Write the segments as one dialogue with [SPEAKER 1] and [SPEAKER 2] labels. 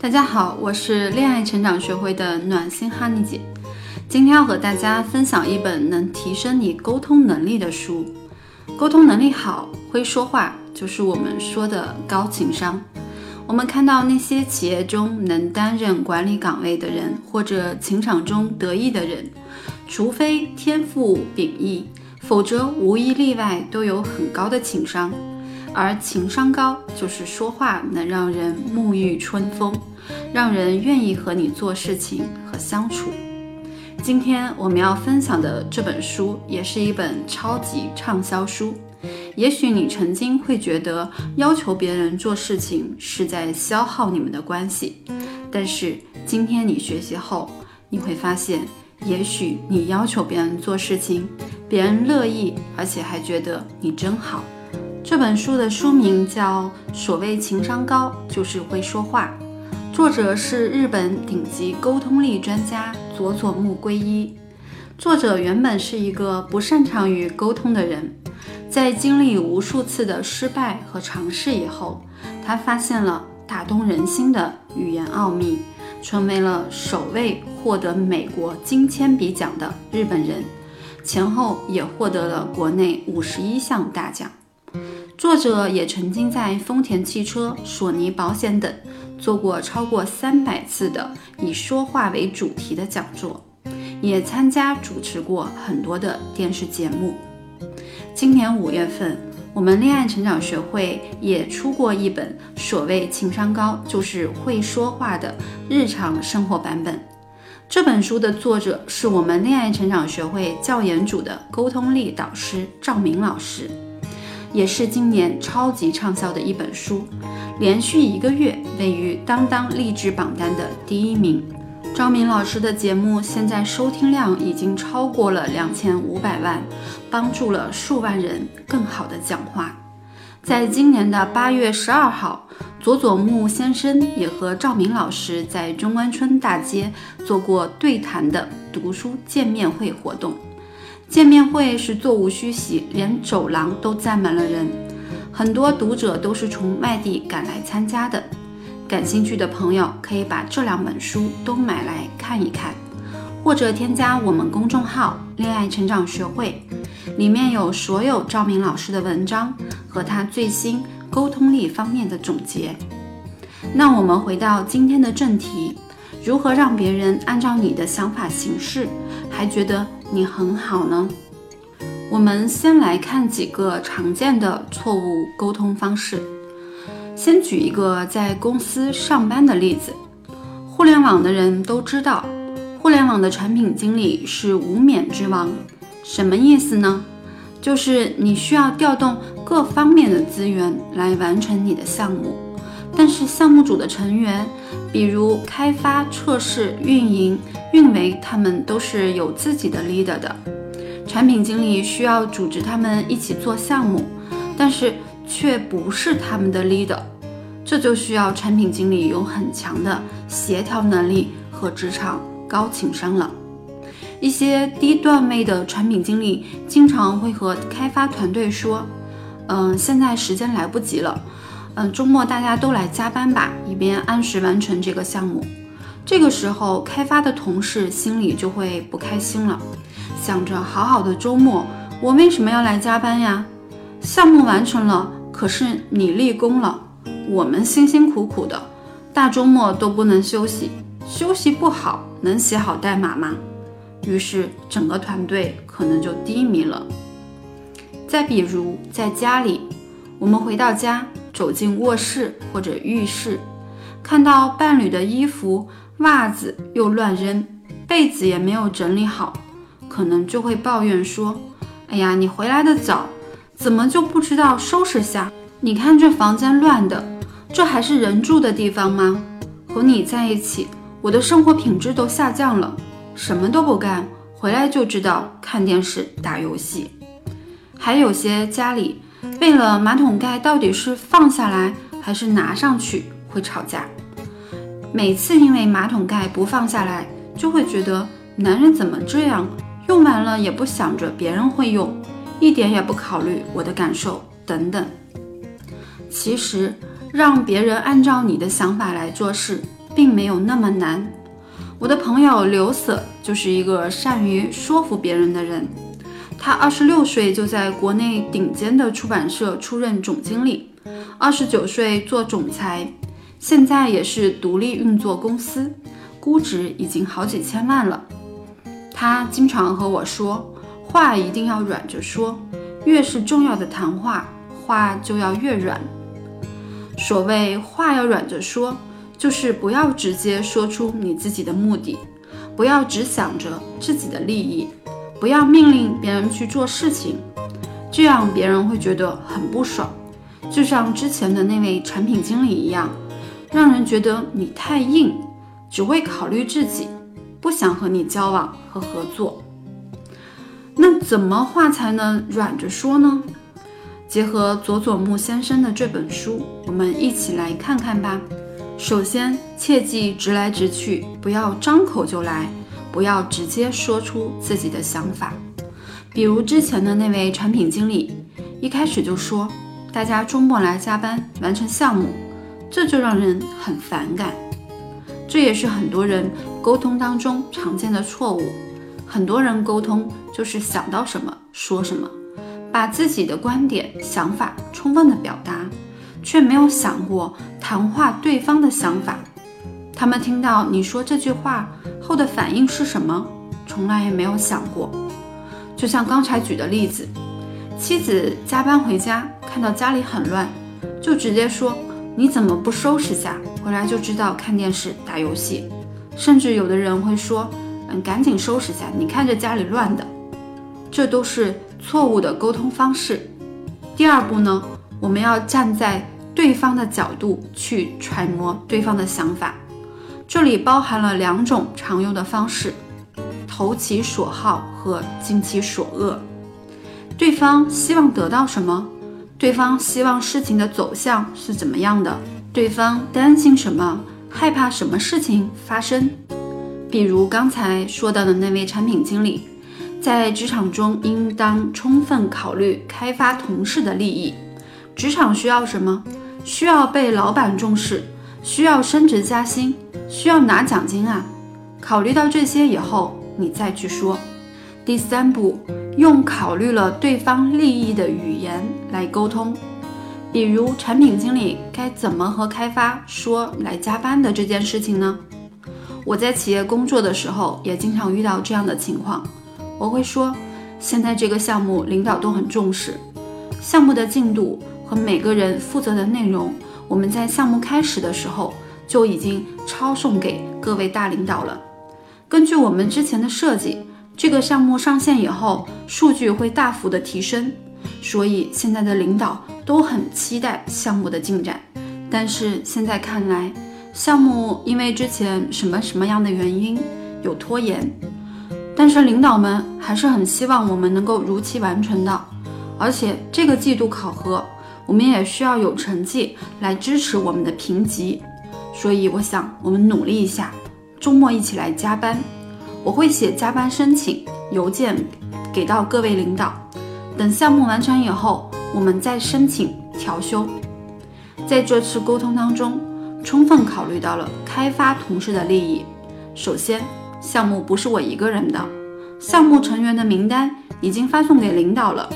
[SPEAKER 1] 大家好，我是恋爱成长学会的暖心哈尼姐，今天要和大家分享一本能提升你沟通能力的书。沟通能力好，会说话，就是我们说的高情商。我们看到那些企业中能担任管理岗位的人，或者情场中得意的人，除非天赋秉异，否则无一例外都有很高的情商。而情商高，就是说话能让人沐浴春风，让人愿意和你做事情和相处。今天我们要分享的这本书，也是一本超级畅销书。也许你曾经会觉得要求别人做事情是在消耗你们的关系，但是今天你学习后，你会发现，也许你要求别人做事情，别人乐意，而且还觉得你真好。这本书的书名叫《所谓情商高，就是会说话》，作者是日本顶级沟通力专家佐佐木圭一。作者原本是一个不擅长于沟通的人，在经历无数次的失败和尝试以后，他发现了打动人心的语言奥秘，成为了首位获得美国金铅笔奖的日本人，前后也获得了国内五十一项大奖。作者也曾经在丰田汽车、索尼保险等做过超过三百次的以说话为主题的讲座，也参加主持过很多的电视节目。今年五月份，我们恋爱成长学会也出过一本所谓情商高就是会说话的日常生活版本。这本书的作者是我们恋爱成长学会教研组的沟通力导师赵明老师。也是今年超级畅销的一本书，连续一个月位于当当励志榜单的第一名。张明老师的节目现在收听量已经超过了两千五百万，帮助了数万人更好的讲话。在今年的八月十二号，佐佐木先生也和赵明老师在中关村大街做过对谈的读书见面会活动。见面会是座无虚席，连走廊都站满了人，很多读者都是从外地赶来参加的。感兴趣的朋友可以把这两本书都买来看一看，或者添加我们公众号“恋爱成长学会”，里面有所有赵明老师的文章和他最新沟通力方面的总结。那我们回到今天的正题，如何让别人按照你的想法行事，还觉得？你很好呢。我们先来看几个常见的错误沟通方式。先举一个在公司上班的例子。互联网的人都知道，互联网的产品经理是无冕之王。什么意思呢？就是你需要调动各方面的资源来完成你的项目，但是项目组的成员。比如开发、测试、运营、运维，他们都是有自己的 leader 的。产品经理需要组织他们一起做项目，但是却不是他们的 leader。这就需要产品经理有很强的协调能力和职场高情商了。一些低段位的产品经理经常会和开发团队说：“嗯，现在时间来不及了。”嗯，周末大家都来加班吧，以便按时完成这个项目。这个时候，开发的同事心里就会不开心了，想着好好的周末，我为什么要来加班呀？项目完成了，可是你立功了，我们辛辛苦苦的，大周末都不能休息，休息不好能写好代码吗？于是整个团队可能就低迷了。再比如在家里，我们回到家。走进卧室或者浴室，看到伴侣的衣服、袜子又乱扔，被子也没有整理好，可能就会抱怨说：“哎呀，你回来的早，怎么就不知道收拾下？你看这房间乱的，这还是人住的地方吗？和你在一起，我的生活品质都下降了，什么都不干，回来就知道看电视、打游戏。还有些家里。”为了马桶盖到底是放下来还是拿上去会吵架，每次因为马桶盖不放下来，就会觉得男人怎么这样，用完了也不想着别人会用，一点也不考虑我的感受等等。其实让别人按照你的想法来做事，并没有那么难。我的朋友刘瑟就是一个善于说服别人的人。他二十六岁就在国内顶尖的出版社出任总经理，二十九岁做总裁，现在也是独立运作公司，估值已经好几千万了。他经常和我说，话一定要软着说，越是重要的谈话，话就要越软。所谓话要软着说，就是不要直接说出你自己的目的，不要只想着自己的利益。不要命令别人去做事情，这样别人会觉得很不爽，就像之前的那位产品经理一样，让人觉得你太硬，只会考虑自己，不想和你交往和合作。那怎么话才能软着说呢？结合佐佐木先生的这本书，我们一起来看看吧。首先，切记直来直去，不要张口就来。不要直接说出自己的想法，比如之前的那位产品经理，一开始就说大家周末来加班完成项目，这就让人很反感。这也是很多人沟通当中常见的错误。很多人沟通就是想到什么说什么，把自己的观点、想法充分的表达，却没有想过谈话对方的想法。他们听到你说这句话后的反应是什么，从来也没有想过。就像刚才举的例子，妻子加班回家，看到家里很乱，就直接说：“你怎么不收拾下？回来就知道看电视、打游戏。”甚至有的人会说：“嗯，赶紧收拾下，你看这家里乱的。”这都是错误的沟通方式。第二步呢，我们要站在对方的角度去揣摩对方的想法。这里包含了两种常用的方式：投其所好和尽其所恶。对方希望得到什么？对方希望事情的走向是怎么样的？对方担心什么？害怕什么事情发生？比如刚才说到的那位产品经理，在职场中应当充分考虑开发同事的利益。职场需要什么？需要被老板重视，需要升职加薪。需要拿奖金啊！考虑到这些以后，你再去说。第三步，用考虑了对方利益的语言来沟通。比如，产品经理该怎么和开发说来加班的这件事情呢？我在企业工作的时候，也经常遇到这样的情况。我会说，现在这个项目领导都很重视，项目的进度和每个人负责的内容，我们在项目开始的时候。就已经抄送给各位大领导了。根据我们之前的设计，这个项目上线以后，数据会大幅的提升，所以现在的领导都很期待项目的进展。但是现在看来，项目因为之前什么什么样的原因有拖延，但是领导们还是很希望我们能够如期完成的。而且这个季度考核，我们也需要有成绩来支持我们的评级。所以我想，我们努力一下，周末一起来加班。我会写加班申请邮件给到各位领导。等项目完成以后，我们再申请调休。在这次沟通当中，充分考虑到了开发同事的利益。首先，项目不是我一个人的，项目成员的名单已经发送给领导了，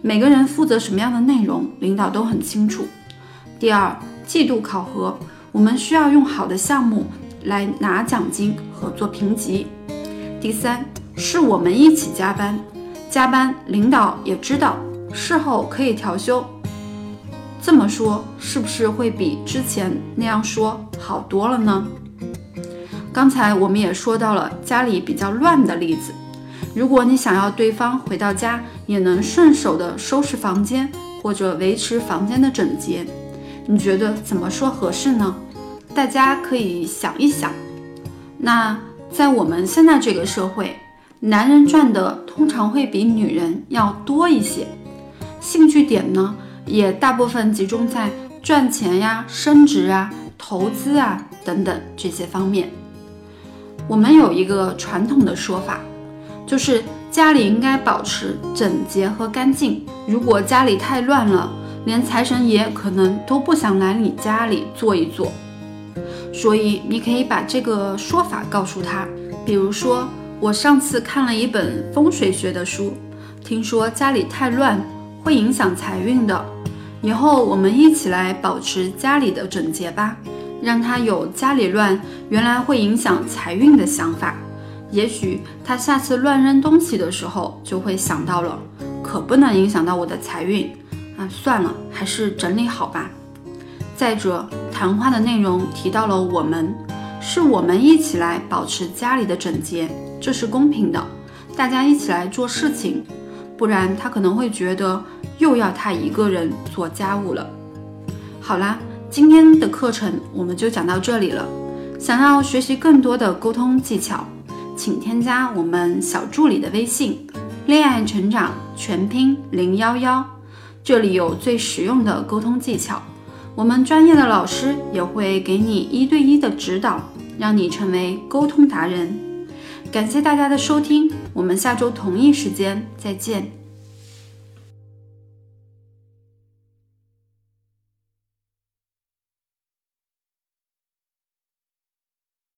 [SPEAKER 1] 每个人负责什么样的内容，领导都很清楚。第二，季度考核。我们需要用好的项目来拿奖金和做评级。第三，是我们一起加班，加班领导也知道，事后可以调休。这么说是不是会比之前那样说好多了呢？刚才我们也说到了家里比较乱的例子，如果你想要对方回到家也能顺手的收拾房间或者维持房间的整洁。你觉得怎么说合适呢？大家可以想一想。那在我们现在这个社会，男人赚的通常会比女人要多一些，兴趣点呢也大部分集中在赚钱呀、升职啊、投资啊等等这些方面。我们有一个传统的说法，就是家里应该保持整洁和干净。如果家里太乱了，连财神爷可能都不想来你家里坐一坐。所以你可以把这个说法告诉他，比如说，我上次看了一本风水学的书，听说家里太乱会影响财运的，以后我们一起来保持家里的整洁吧，让他有家里乱原来会影响财运的想法。也许他下次乱扔东西的时候就会想到了，可不能影响到我的财运啊！算了，还是整理好吧。再者，谈话的内容提到了我们，是我们一起来保持家里的整洁，这是公平的，大家一起来做事情，不然他可能会觉得又要他一个人做家务了。好啦，今天的课程我们就讲到这里了。想要学习更多的沟通技巧。请添加我们小助理的微信“恋爱成长全拼零幺幺”，这里有最实用的沟通技巧，我们专业的老师也会给你一对一的指导，让你成为沟通达人。感谢大家的收听，我们下周同一时间再见。